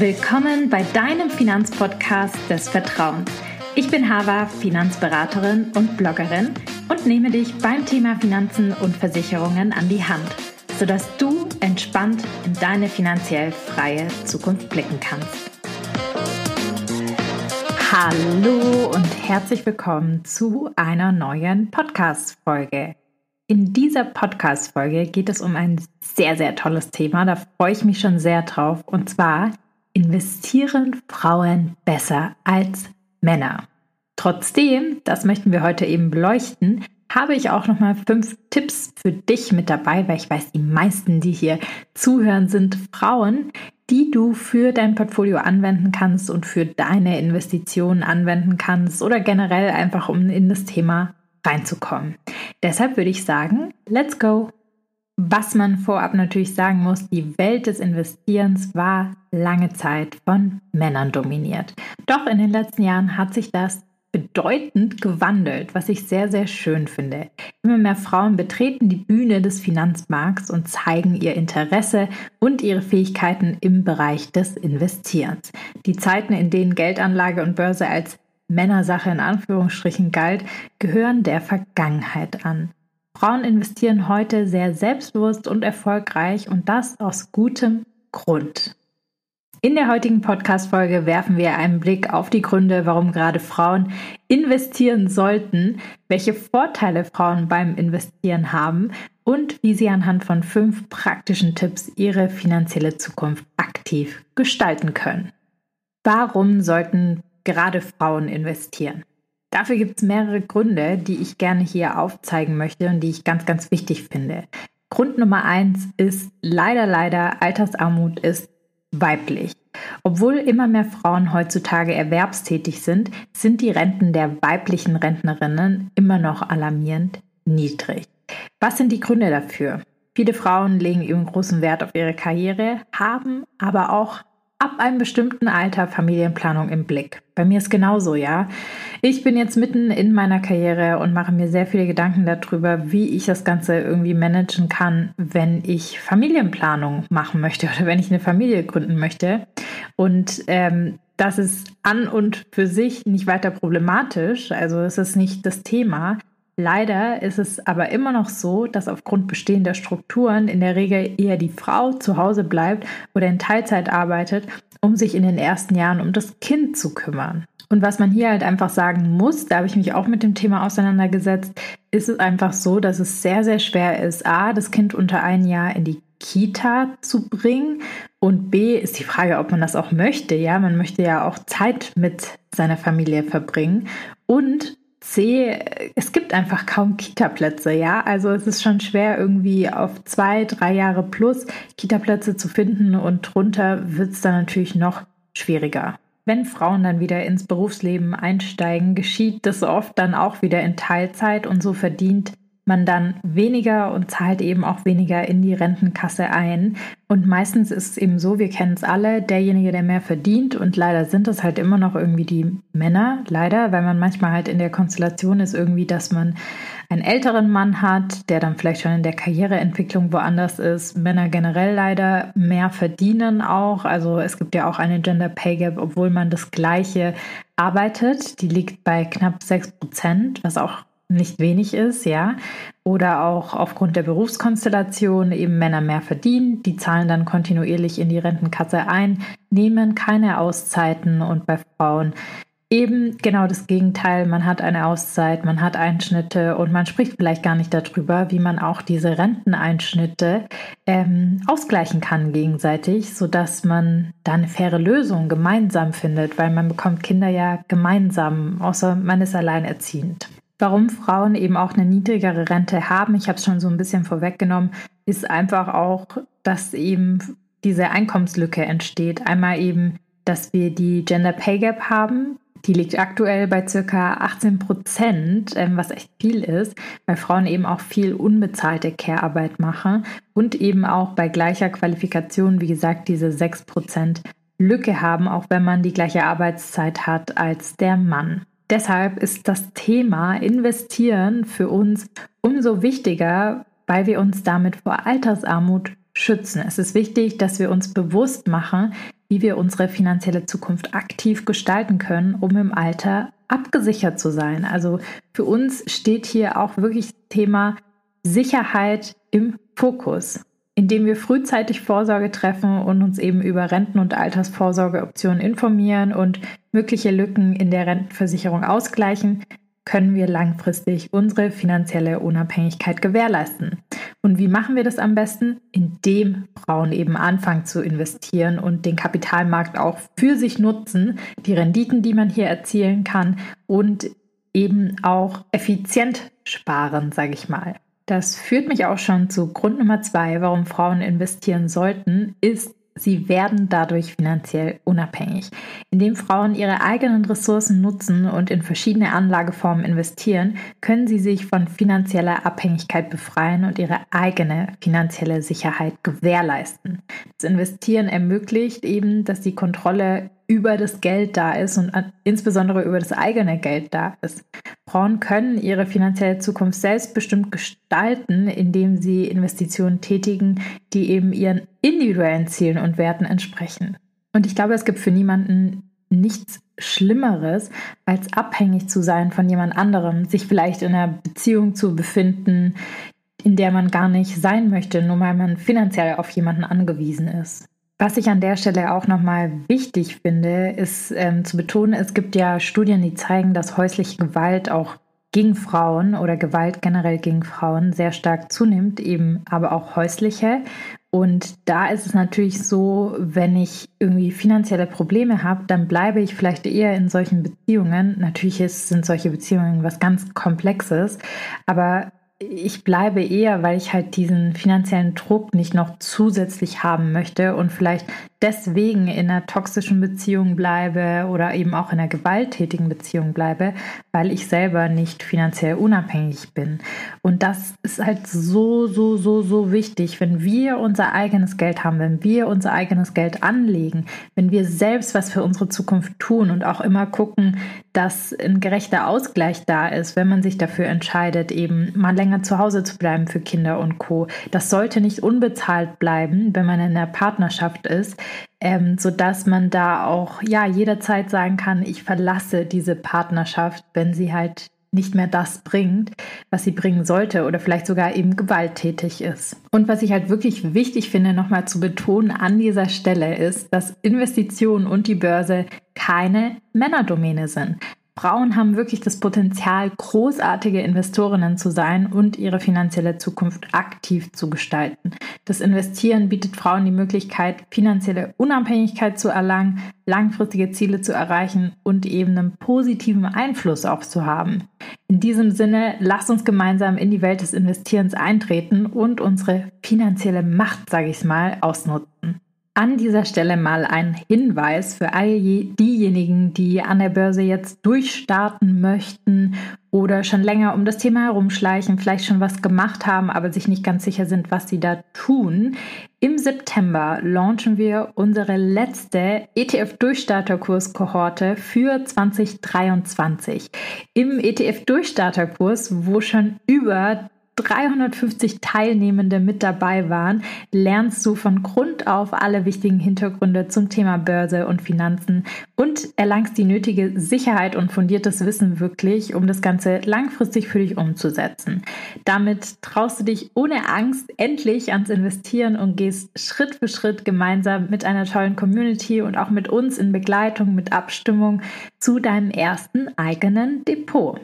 Willkommen bei deinem Finanzpodcast des Vertrauens. Ich bin Hava, Finanzberaterin und Bloggerin und nehme dich beim Thema Finanzen und Versicherungen an die Hand, sodass du entspannt in deine finanziell freie Zukunft blicken kannst. Hallo und herzlich willkommen zu einer neuen Podcast-Folge. In dieser Podcast-Folge geht es um ein sehr, sehr tolles Thema. Da freue ich mich schon sehr drauf. Und zwar investieren Frauen besser als Männer. Trotzdem, das möchten wir heute eben beleuchten, habe ich auch noch mal fünf Tipps für dich mit dabei, weil ich weiß, die meisten, die hier zuhören, sind Frauen, die du für dein Portfolio anwenden kannst und für deine Investitionen anwenden kannst oder generell einfach um in das Thema reinzukommen. Deshalb würde ich sagen, let's go. Was man vorab natürlich sagen muss, die Welt des Investierens war lange Zeit von Männern dominiert. Doch in den letzten Jahren hat sich das bedeutend gewandelt, was ich sehr, sehr schön finde. Immer mehr Frauen betreten die Bühne des Finanzmarkts und zeigen ihr Interesse und ihre Fähigkeiten im Bereich des Investierens. Die Zeiten, in denen Geldanlage und Börse als Männersache in Anführungsstrichen galt, gehören der Vergangenheit an. Frauen investieren heute sehr selbstbewusst und erfolgreich und das aus gutem Grund. In der heutigen Podcast-Folge werfen wir einen Blick auf die Gründe, warum gerade Frauen investieren sollten, welche Vorteile Frauen beim Investieren haben und wie sie anhand von fünf praktischen Tipps ihre finanzielle Zukunft aktiv gestalten können. Warum sollten gerade Frauen investieren? Dafür gibt es mehrere Gründe, die ich gerne hier aufzeigen möchte und die ich ganz, ganz wichtig finde. Grund Nummer eins ist leider, leider, Altersarmut ist weiblich. Obwohl immer mehr Frauen heutzutage erwerbstätig sind, sind die Renten der weiblichen Rentnerinnen immer noch alarmierend niedrig. Was sind die Gründe dafür? Viele Frauen legen eben großen Wert auf ihre Karriere, haben aber auch ab einem bestimmten Alter Familienplanung im Blick. Bei mir ist genauso, ja. Ich bin jetzt mitten in meiner Karriere und mache mir sehr viele Gedanken darüber, wie ich das Ganze irgendwie managen kann, wenn ich Familienplanung machen möchte oder wenn ich eine Familie gründen möchte. Und ähm, das ist an und für sich nicht weiter problematisch. Also es ist nicht das Thema. Leider ist es aber immer noch so, dass aufgrund bestehender Strukturen in der Regel eher die Frau zu Hause bleibt oder in Teilzeit arbeitet, um sich in den ersten Jahren um das Kind zu kümmern. Und was man hier halt einfach sagen muss, da habe ich mich auch mit dem Thema auseinandergesetzt, ist es einfach so, dass es sehr, sehr schwer ist, a, das Kind unter ein Jahr in die Kita zu bringen und b, ist die Frage, ob man das auch möchte. Ja, man möchte ja auch Zeit mit seiner Familie verbringen und C, es gibt einfach kaum Kita-Plätze, ja. Also es ist schon schwer, irgendwie auf zwei, drei Jahre plus Kita-Plätze zu finden und drunter wird es dann natürlich noch schwieriger. Wenn Frauen dann wieder ins Berufsleben einsteigen, geschieht das oft dann auch wieder in Teilzeit und so verdient man dann weniger und zahlt eben auch weniger in die Rentenkasse ein. Und meistens ist es eben so, wir kennen es alle, derjenige, der mehr verdient und leider sind es halt immer noch irgendwie die Männer, leider, weil man manchmal halt in der Konstellation ist irgendwie, dass man einen älteren Mann hat, der dann vielleicht schon in der Karriereentwicklung woanders ist. Männer generell leider mehr verdienen auch. Also es gibt ja auch eine Gender Pay Gap, obwohl man das gleiche arbeitet. Die liegt bei knapp 6 Prozent, was auch nicht wenig ist, ja, oder auch aufgrund der Berufskonstellation eben Männer mehr verdienen, die zahlen dann kontinuierlich in die Rentenkasse ein, nehmen keine Auszeiten und bei Frauen eben genau das Gegenteil, man hat eine Auszeit, man hat Einschnitte und man spricht vielleicht gar nicht darüber, wie man auch diese Renteneinschnitte ähm, ausgleichen kann gegenseitig, sodass man da eine faire Lösung gemeinsam findet, weil man bekommt Kinder ja gemeinsam, außer man ist alleinerziehend. Warum Frauen eben auch eine niedrigere Rente haben, ich habe es schon so ein bisschen vorweggenommen, ist einfach auch, dass eben diese Einkommenslücke entsteht. Einmal eben, dass wir die Gender Pay Gap haben. Die liegt aktuell bei circa 18 Prozent, ähm, was echt viel ist, weil Frauen eben auch viel unbezahlte Care-Arbeit machen und eben auch bei gleicher Qualifikation, wie gesagt, diese 6 Prozent Lücke haben, auch wenn man die gleiche Arbeitszeit hat als der Mann. Deshalb ist das Thema Investieren für uns umso wichtiger, weil wir uns damit vor Altersarmut schützen. Es ist wichtig, dass wir uns bewusst machen, wie wir unsere finanzielle Zukunft aktiv gestalten können, um im Alter abgesichert zu sein. Also für uns steht hier auch wirklich das Thema Sicherheit im Fokus, indem wir frühzeitig Vorsorge treffen und uns eben über Renten- und Altersvorsorgeoptionen informieren und mögliche Lücken in der Rentenversicherung ausgleichen, können wir langfristig unsere finanzielle Unabhängigkeit gewährleisten. Und wie machen wir das am besten? Indem Frauen eben anfangen zu investieren und den Kapitalmarkt auch für sich nutzen, die Renditen, die man hier erzielen kann und eben auch effizient sparen, sage ich mal. Das führt mich auch schon zu Grund Nummer zwei, warum Frauen investieren sollten, ist Sie werden dadurch finanziell unabhängig. Indem Frauen ihre eigenen Ressourcen nutzen und in verschiedene Anlageformen investieren, können sie sich von finanzieller Abhängigkeit befreien und ihre eigene finanzielle Sicherheit gewährleisten. Das Investieren ermöglicht eben, dass die Kontrolle über das Geld da ist und insbesondere über das eigene Geld da ist. Frauen können ihre finanzielle Zukunft selbstbestimmt gestalten, indem sie Investitionen tätigen, die eben ihren individuellen Zielen und Werten entsprechen. Und ich glaube, es gibt für niemanden nichts Schlimmeres, als abhängig zu sein von jemand anderem, sich vielleicht in einer Beziehung zu befinden, in der man gar nicht sein möchte, nur weil man finanziell auf jemanden angewiesen ist. Was ich an der Stelle auch nochmal wichtig finde, ist ähm, zu betonen, es gibt ja Studien, die zeigen, dass häusliche Gewalt auch gegen Frauen oder Gewalt generell gegen Frauen sehr stark zunimmt, eben aber auch häusliche. Und da ist es natürlich so, wenn ich irgendwie finanzielle Probleme habe, dann bleibe ich vielleicht eher in solchen Beziehungen. Natürlich ist, sind solche Beziehungen was ganz Komplexes, aber ich bleibe eher, weil ich halt diesen finanziellen Druck nicht noch zusätzlich haben möchte und vielleicht deswegen in einer toxischen Beziehung bleibe oder eben auch in einer gewalttätigen Beziehung bleibe, weil ich selber nicht finanziell unabhängig bin. Und das ist halt so, so, so, so wichtig, wenn wir unser eigenes Geld haben, wenn wir unser eigenes Geld anlegen, wenn wir selbst was für unsere Zukunft tun und auch immer gucken, dass ein gerechter Ausgleich da ist, wenn man sich dafür entscheidet, eben mal länger zu Hause zu bleiben für Kinder und Co. Das sollte nicht unbezahlt bleiben, wenn man in einer Partnerschaft ist, ähm, so dass man da auch ja jederzeit sagen kann, ich verlasse diese Partnerschaft, wenn sie halt nicht mehr das bringt, was sie bringen sollte oder vielleicht sogar eben gewalttätig ist. Und was ich halt wirklich wichtig finde, nochmal zu betonen an dieser Stelle ist, dass Investitionen und die Börse keine Männerdomäne sind. Frauen haben wirklich das Potenzial, großartige Investorinnen zu sein und ihre finanzielle Zukunft aktiv zu gestalten. Das Investieren bietet Frauen die Möglichkeit, finanzielle Unabhängigkeit zu erlangen, langfristige Ziele zu erreichen und eben einen positiven Einfluss aufzuhaben. In diesem Sinne, lasst uns gemeinsam in die Welt des Investierens eintreten und unsere finanzielle Macht, sage ich mal, ausnutzen. An dieser Stelle mal ein Hinweis für all diejenigen, die an der Börse jetzt durchstarten möchten oder schon länger um das Thema herumschleichen, vielleicht schon was gemacht haben, aber sich nicht ganz sicher sind, was sie da tun. Im September launchen wir unsere letzte ETF-Durchstarterkurs-Kohorte für 2023. Im ETF-Durchstarterkurs, wo schon über 350 Teilnehmende mit dabei waren, lernst du von Grund auf alle wichtigen Hintergründe zum Thema Börse und Finanzen und erlangst die nötige Sicherheit und fundiertes Wissen wirklich, um das Ganze langfristig für dich umzusetzen. Damit traust du dich ohne Angst endlich ans Investieren und gehst Schritt für Schritt gemeinsam mit einer tollen Community und auch mit uns in Begleitung, mit Abstimmung zu deinem ersten eigenen Depot.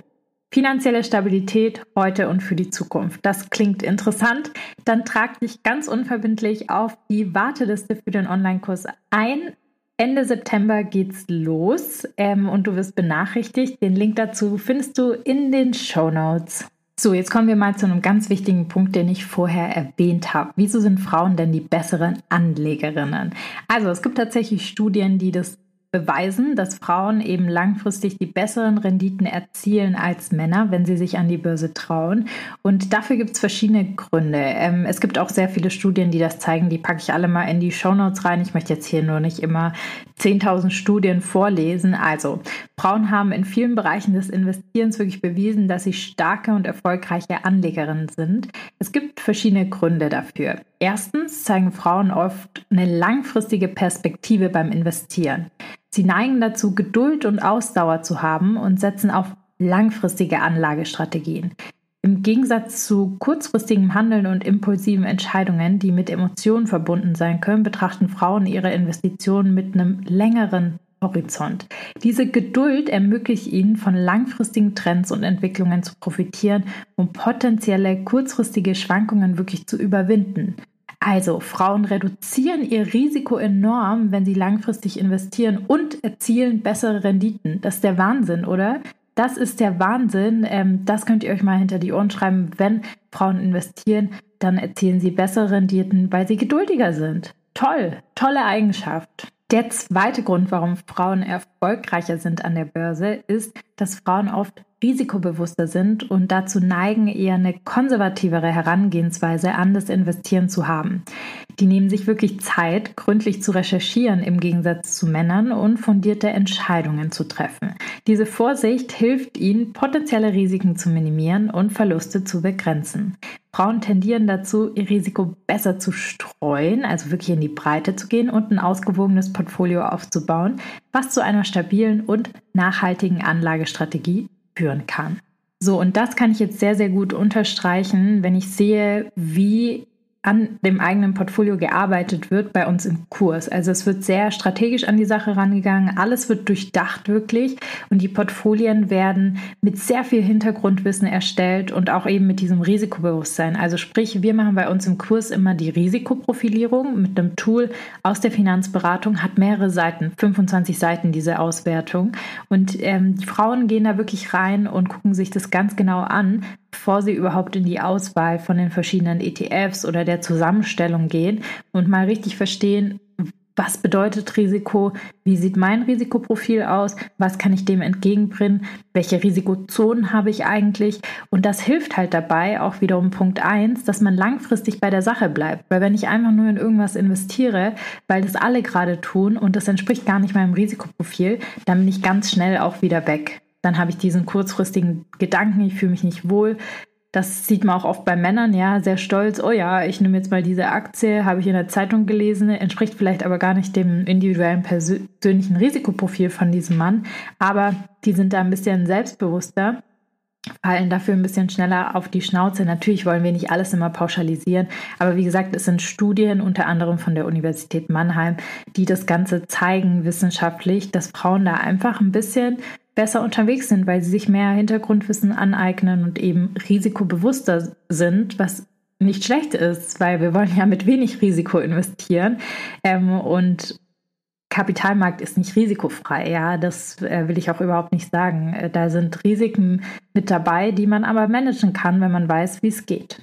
Finanzielle Stabilität heute und für die Zukunft. Das klingt interessant. Dann trag dich ganz unverbindlich auf die Warteliste für den Online-Kurs ein. Ende September geht's los ähm, und du wirst benachrichtigt. Den Link dazu findest du in den Show Notes. So, jetzt kommen wir mal zu einem ganz wichtigen Punkt, den ich vorher erwähnt habe. Wieso sind Frauen denn die besseren Anlegerinnen? Also, es gibt tatsächlich Studien, die das beweisen, dass Frauen eben langfristig die besseren Renditen erzielen als Männer, wenn sie sich an die Börse trauen. Und dafür gibt es verschiedene Gründe. Ähm, es gibt auch sehr viele Studien, die das zeigen. Die packe ich alle mal in die Shownotes rein. Ich möchte jetzt hier nur nicht immer 10.000 Studien vorlesen. Also Frauen haben in vielen Bereichen des Investierens wirklich bewiesen, dass sie starke und erfolgreiche Anlegerinnen sind. Es gibt verschiedene Gründe dafür. Erstens zeigen Frauen oft eine langfristige Perspektive beim Investieren. Sie neigen dazu, Geduld und Ausdauer zu haben und setzen auf langfristige Anlagestrategien. Im Gegensatz zu kurzfristigem Handeln und impulsiven Entscheidungen, die mit Emotionen verbunden sein können, betrachten Frauen ihre Investitionen mit einem längeren Horizont. Diese Geduld ermöglicht ihnen, von langfristigen Trends und Entwicklungen zu profitieren, um potenzielle kurzfristige Schwankungen wirklich zu überwinden. Also, Frauen reduzieren ihr Risiko enorm, wenn sie langfristig investieren und erzielen bessere Renditen. Das ist der Wahnsinn, oder? Das ist der Wahnsinn. Ähm, das könnt ihr euch mal hinter die Ohren schreiben. Wenn Frauen investieren, dann erzielen sie bessere Renditen, weil sie geduldiger sind. Toll, tolle Eigenschaft. Der zweite Grund, warum Frauen erfolgreicher sind an der Börse, ist, dass Frauen oft risikobewusster sind und dazu neigen, eher eine konservativere Herangehensweise an das Investieren zu haben. Die nehmen sich wirklich Zeit, gründlich zu recherchieren im Gegensatz zu Männern und fundierte Entscheidungen zu treffen. Diese Vorsicht hilft ihnen, potenzielle Risiken zu minimieren und Verluste zu begrenzen. Frauen tendieren dazu, ihr Risiko besser zu streuen, also wirklich in die Breite zu gehen und ein ausgewogenes Portfolio aufzubauen, was zu einer stabilen und nachhaltigen Anlagestrategie führen kann. So, und das kann ich jetzt sehr, sehr gut unterstreichen, wenn ich sehe, wie an dem eigenen Portfolio gearbeitet wird bei uns im Kurs. Also es wird sehr strategisch an die Sache rangegangen, alles wird durchdacht wirklich und die Portfolien werden mit sehr viel Hintergrundwissen erstellt und auch eben mit diesem Risikobewusstsein. Also sprich, wir machen bei uns im Kurs immer die Risikoprofilierung mit einem Tool aus der Finanzberatung, hat mehrere Seiten, 25 Seiten diese Auswertung und ähm, die Frauen gehen da wirklich rein und gucken sich das ganz genau an, bevor sie überhaupt in die Auswahl von den verschiedenen ETFs oder der Zusammenstellung gehen und mal richtig verstehen, was bedeutet Risiko, wie sieht mein Risikoprofil aus, was kann ich dem entgegenbringen, welche Risikozonen habe ich eigentlich. Und das hilft halt dabei, auch wiederum Punkt eins, dass man langfristig bei der Sache bleibt. Weil wenn ich einfach nur in irgendwas investiere, weil das alle gerade tun und das entspricht gar nicht meinem Risikoprofil, dann bin ich ganz schnell auch wieder weg. Dann habe ich diesen kurzfristigen Gedanken, ich fühle mich nicht wohl. Das sieht man auch oft bei Männern, ja, sehr stolz. Oh ja, ich nehme jetzt mal diese Aktie, habe ich in der Zeitung gelesen, entspricht vielleicht aber gar nicht dem individuellen persönlichen Risikoprofil von diesem Mann. Aber die sind da ein bisschen selbstbewusster, fallen dafür ein bisschen schneller auf die Schnauze. Natürlich wollen wir nicht alles immer pauschalisieren, aber wie gesagt, es sind Studien unter anderem von der Universität Mannheim, die das Ganze zeigen wissenschaftlich, dass Frauen da einfach ein bisschen besser unterwegs sind, weil sie sich mehr Hintergrundwissen aneignen und eben risikobewusster sind, was nicht schlecht ist, weil wir wollen ja mit wenig Risiko investieren. Ähm, und Kapitalmarkt ist nicht risikofrei, ja, das äh, will ich auch überhaupt nicht sagen. Äh, da sind Risiken mit dabei, die man aber managen kann, wenn man weiß, wie es geht.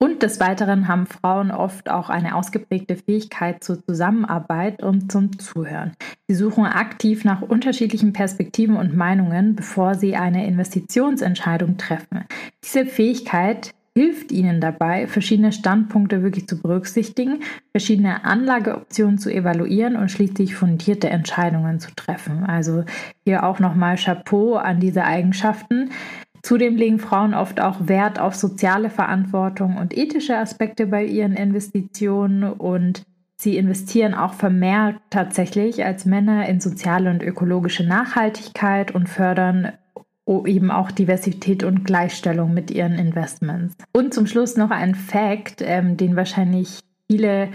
Und des Weiteren haben Frauen oft auch eine ausgeprägte Fähigkeit zur Zusammenarbeit und zum Zuhören. Sie suchen aktiv nach unterschiedlichen Perspektiven und Meinungen, bevor sie eine Investitionsentscheidung treffen. Diese Fähigkeit hilft ihnen dabei, verschiedene Standpunkte wirklich zu berücksichtigen, verschiedene Anlageoptionen zu evaluieren und schließlich fundierte Entscheidungen zu treffen. Also hier auch nochmal Chapeau an diese Eigenschaften. Zudem legen Frauen oft auch Wert auf soziale Verantwortung und ethische Aspekte bei ihren Investitionen und sie investieren auch vermehrt tatsächlich als Männer in soziale und ökologische Nachhaltigkeit und fördern eben auch Diversität und Gleichstellung mit ihren Investments. Und zum Schluss noch ein Fact, ähm, den wahrscheinlich viele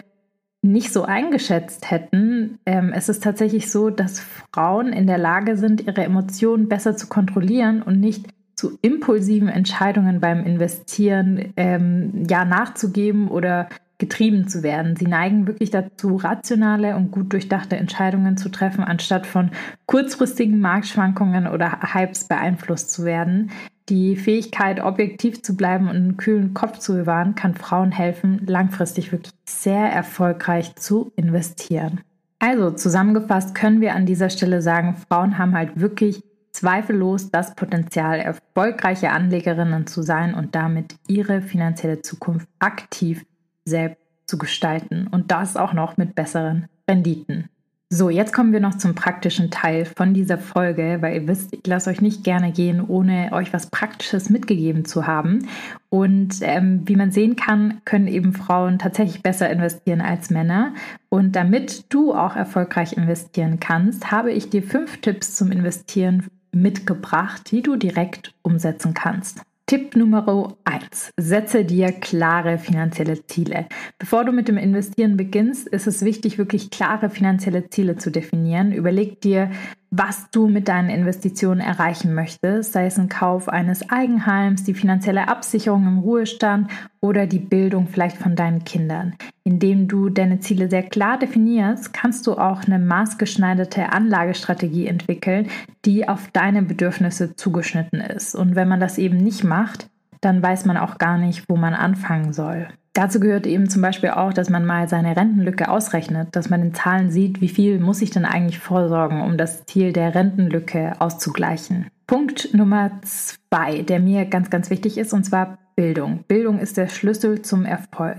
nicht so eingeschätzt hätten. Ähm, es ist tatsächlich so, dass Frauen in der Lage sind, ihre Emotionen besser zu kontrollieren und nicht zu impulsiven Entscheidungen beim Investieren ähm, ja nachzugeben oder getrieben zu werden. Sie neigen wirklich dazu, rationale und gut durchdachte Entscheidungen zu treffen, anstatt von kurzfristigen Marktschwankungen oder Hypes beeinflusst zu werden. Die Fähigkeit, objektiv zu bleiben und einen kühlen Kopf zu bewahren, kann Frauen helfen, langfristig wirklich sehr erfolgreich zu investieren. Also zusammengefasst können wir an dieser Stelle sagen, Frauen haben halt wirklich zweifellos das Potenzial, erfolgreiche Anlegerinnen zu sein und damit ihre finanzielle Zukunft aktiv selbst zu gestalten und das auch noch mit besseren Renditen. So, jetzt kommen wir noch zum praktischen Teil von dieser Folge, weil ihr wisst, ich lasse euch nicht gerne gehen, ohne euch was Praktisches mitgegeben zu haben. Und ähm, wie man sehen kann, können eben Frauen tatsächlich besser investieren als Männer. Und damit du auch erfolgreich investieren kannst, habe ich dir fünf Tipps zum Investieren mitgebracht, die du direkt umsetzen kannst. Tipp Nummer 1. Setze dir klare finanzielle Ziele. Bevor du mit dem Investieren beginnst, ist es wichtig, wirklich klare finanzielle Ziele zu definieren. Überleg dir, was du mit deinen Investitionen erreichen möchtest, sei es ein Kauf eines Eigenheims, die finanzielle Absicherung im Ruhestand oder die Bildung vielleicht von deinen Kindern. Indem du deine Ziele sehr klar definierst, kannst du auch eine maßgeschneiderte Anlagestrategie entwickeln, die auf deine Bedürfnisse zugeschnitten ist. Und wenn man das eben nicht macht, dann weiß man auch gar nicht, wo man anfangen soll. Dazu gehört eben zum Beispiel auch, dass man mal seine Rentenlücke ausrechnet, dass man in Zahlen sieht, wie viel muss ich denn eigentlich vorsorgen, um das Ziel der Rentenlücke auszugleichen. Punkt Nummer zwei, der mir ganz, ganz wichtig ist, und zwar Bildung. Bildung ist der Schlüssel zum Erfolg.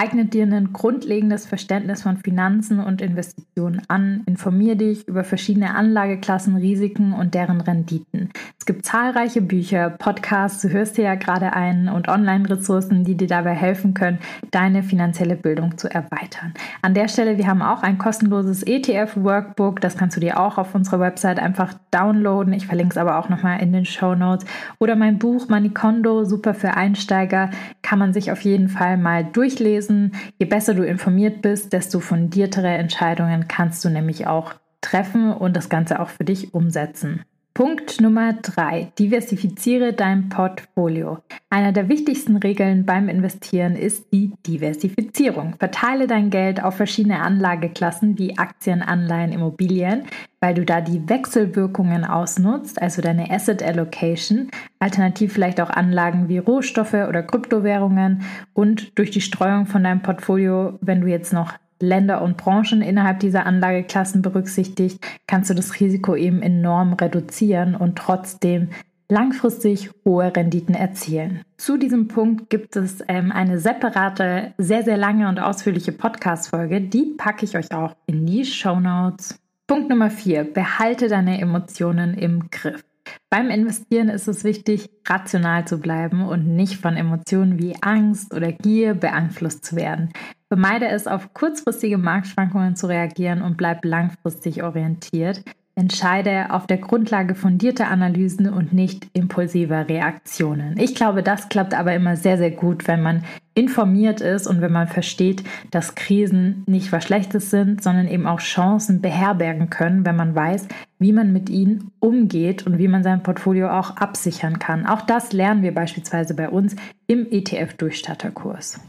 Eignet dir ein grundlegendes Verständnis von Finanzen und Investitionen an. Informier dich über verschiedene Anlageklassen, Risiken und deren Renditen. Es gibt zahlreiche Bücher, Podcasts, du hörst dir ja gerade ein und Online-Ressourcen, die dir dabei helfen können, deine finanzielle Bildung zu erweitern. An der Stelle, wir haben auch ein kostenloses ETF-Workbook. Das kannst du dir auch auf unserer Website einfach downloaden. Ich verlinke es aber auch nochmal in den Show Notes. Oder mein Buch Manikondo, super für Einsteiger, kann man sich auf jeden Fall mal durchlesen. Je besser du informiert bist, desto fundiertere Entscheidungen kannst du nämlich auch treffen und das Ganze auch für dich umsetzen. Punkt Nummer drei: Diversifiziere dein Portfolio. Einer der wichtigsten Regeln beim Investieren ist die Diversifizierung. Verteile dein Geld auf verschiedene Anlageklassen wie Aktien, Anleihen, Immobilien, weil du da die Wechselwirkungen ausnutzt, also deine Asset Allocation, alternativ vielleicht auch Anlagen wie Rohstoffe oder Kryptowährungen und durch die Streuung von deinem Portfolio, wenn du jetzt noch Länder und Branchen innerhalb dieser Anlageklassen berücksichtigt, kannst du das Risiko eben enorm reduzieren und trotzdem langfristig hohe Renditen erzielen. Zu diesem Punkt gibt es ähm, eine separate, sehr, sehr lange und ausführliche Podcast-Folge. Die packe ich euch auch in die Show Notes. Punkt Nummer vier: Behalte deine Emotionen im Griff. Beim Investieren ist es wichtig, rational zu bleiben und nicht von Emotionen wie Angst oder Gier beeinflusst zu werden. Vermeide es, auf kurzfristige Marktschwankungen zu reagieren und bleib langfristig orientiert. Entscheide auf der Grundlage fundierter Analysen und nicht impulsiver Reaktionen. Ich glaube, das klappt aber immer sehr, sehr gut, wenn man informiert ist und wenn man versteht, dass Krisen nicht was Schlechtes sind, sondern eben auch Chancen beherbergen können, wenn man weiß, wie man mit ihnen umgeht und wie man sein Portfolio auch absichern kann. Auch das lernen wir beispielsweise bei uns im ETF-Durchstatterkurs.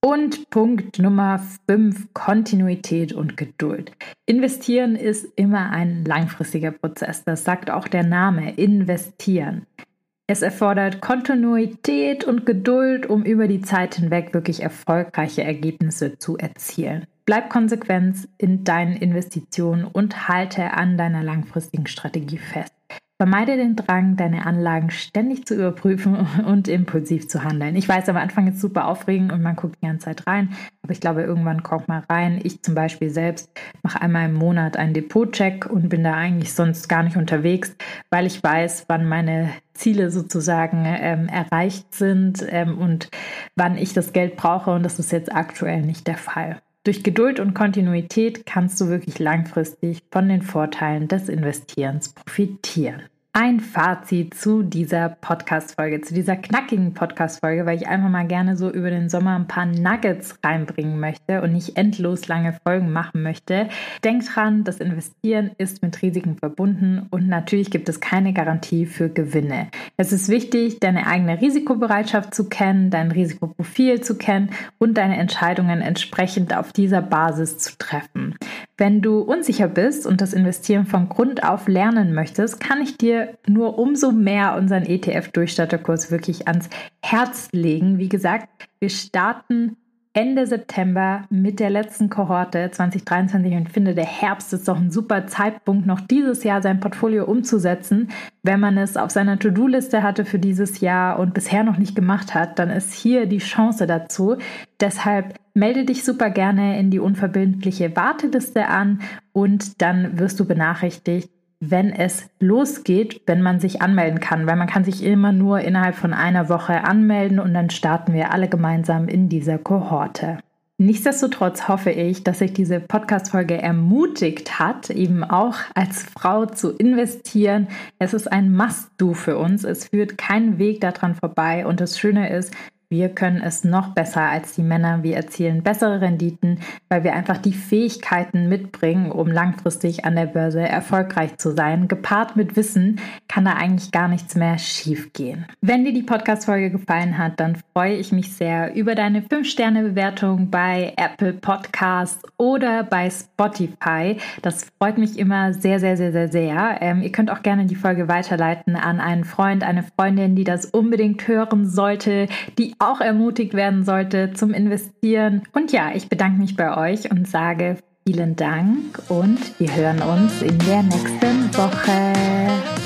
Und Punkt Nummer 5, Kontinuität und Geduld. Investieren ist immer ein langfristiger Prozess. Das sagt auch der Name, investieren. Es erfordert Kontinuität und Geduld, um über die Zeit hinweg wirklich erfolgreiche Ergebnisse zu erzielen. Bleib konsequent in deinen Investitionen und halte an deiner langfristigen Strategie fest. Vermeide den Drang, deine Anlagen ständig zu überprüfen und impulsiv zu handeln. Ich weiß, am Anfang ist super aufregend und man guckt die ganze Zeit rein, aber ich glaube, irgendwann kommt man rein. Ich zum Beispiel selbst mache einmal im Monat einen Depotcheck und bin da eigentlich sonst gar nicht unterwegs, weil ich weiß, wann meine Ziele sozusagen ähm, erreicht sind ähm, und wann ich das Geld brauche und das ist jetzt aktuell nicht der Fall. Durch Geduld und Kontinuität kannst du wirklich langfristig von den Vorteilen des Investierens profitieren ein Fazit zu dieser Podcast-Folge, zu dieser knackigen Podcast-Folge, weil ich einfach mal gerne so über den Sommer ein paar Nuggets reinbringen möchte und nicht endlos lange Folgen machen möchte. Denk dran, das Investieren ist mit Risiken verbunden und natürlich gibt es keine Garantie für Gewinne. Es ist wichtig, deine eigene Risikobereitschaft zu kennen, dein Risikoprofil zu kennen und deine Entscheidungen entsprechend auf dieser Basis zu treffen. Wenn du unsicher bist und das Investieren von Grund auf lernen möchtest, kann ich dir nur umso mehr unseren ETF-Durchstatterkurs wirklich ans Herz legen. Wie gesagt, wir starten Ende September mit der letzten Kohorte 2023 und finde, der Herbst ist doch ein super Zeitpunkt, noch dieses Jahr sein Portfolio umzusetzen. Wenn man es auf seiner To-Do-Liste hatte für dieses Jahr und bisher noch nicht gemacht hat, dann ist hier die Chance dazu. Deshalb melde dich super gerne in die unverbindliche Warteliste an und dann wirst du benachrichtigt, wenn es losgeht, wenn man sich anmelden kann, weil man kann sich immer nur innerhalb von einer Woche anmelden und dann starten wir alle gemeinsam in dieser Kohorte. Nichtsdestotrotz hoffe ich, dass sich diese Podcast-Folge ermutigt hat, eben auch als Frau zu investieren. Es ist ein Must-Do für uns. Es führt keinen Weg daran vorbei. Und das Schöne ist, wir können es noch besser als die Männer. Wir erzielen bessere Renditen, weil wir einfach die Fähigkeiten mitbringen, um langfristig an der Börse erfolgreich zu sein. Gepaart mit Wissen kann da eigentlich gar nichts mehr schiefgehen. Wenn dir die Podcast-Folge gefallen hat, dann freue ich mich sehr über deine 5-Sterne-Bewertung bei Apple Podcasts oder bei Spotify. Das freut mich immer sehr, sehr, sehr, sehr, sehr. Ähm, ihr könnt auch gerne die Folge weiterleiten an einen Freund, eine Freundin, die das unbedingt hören sollte, die auch ermutigt werden sollte zum Investieren. Und ja, ich bedanke mich bei euch und sage vielen Dank und wir hören uns in der nächsten Woche.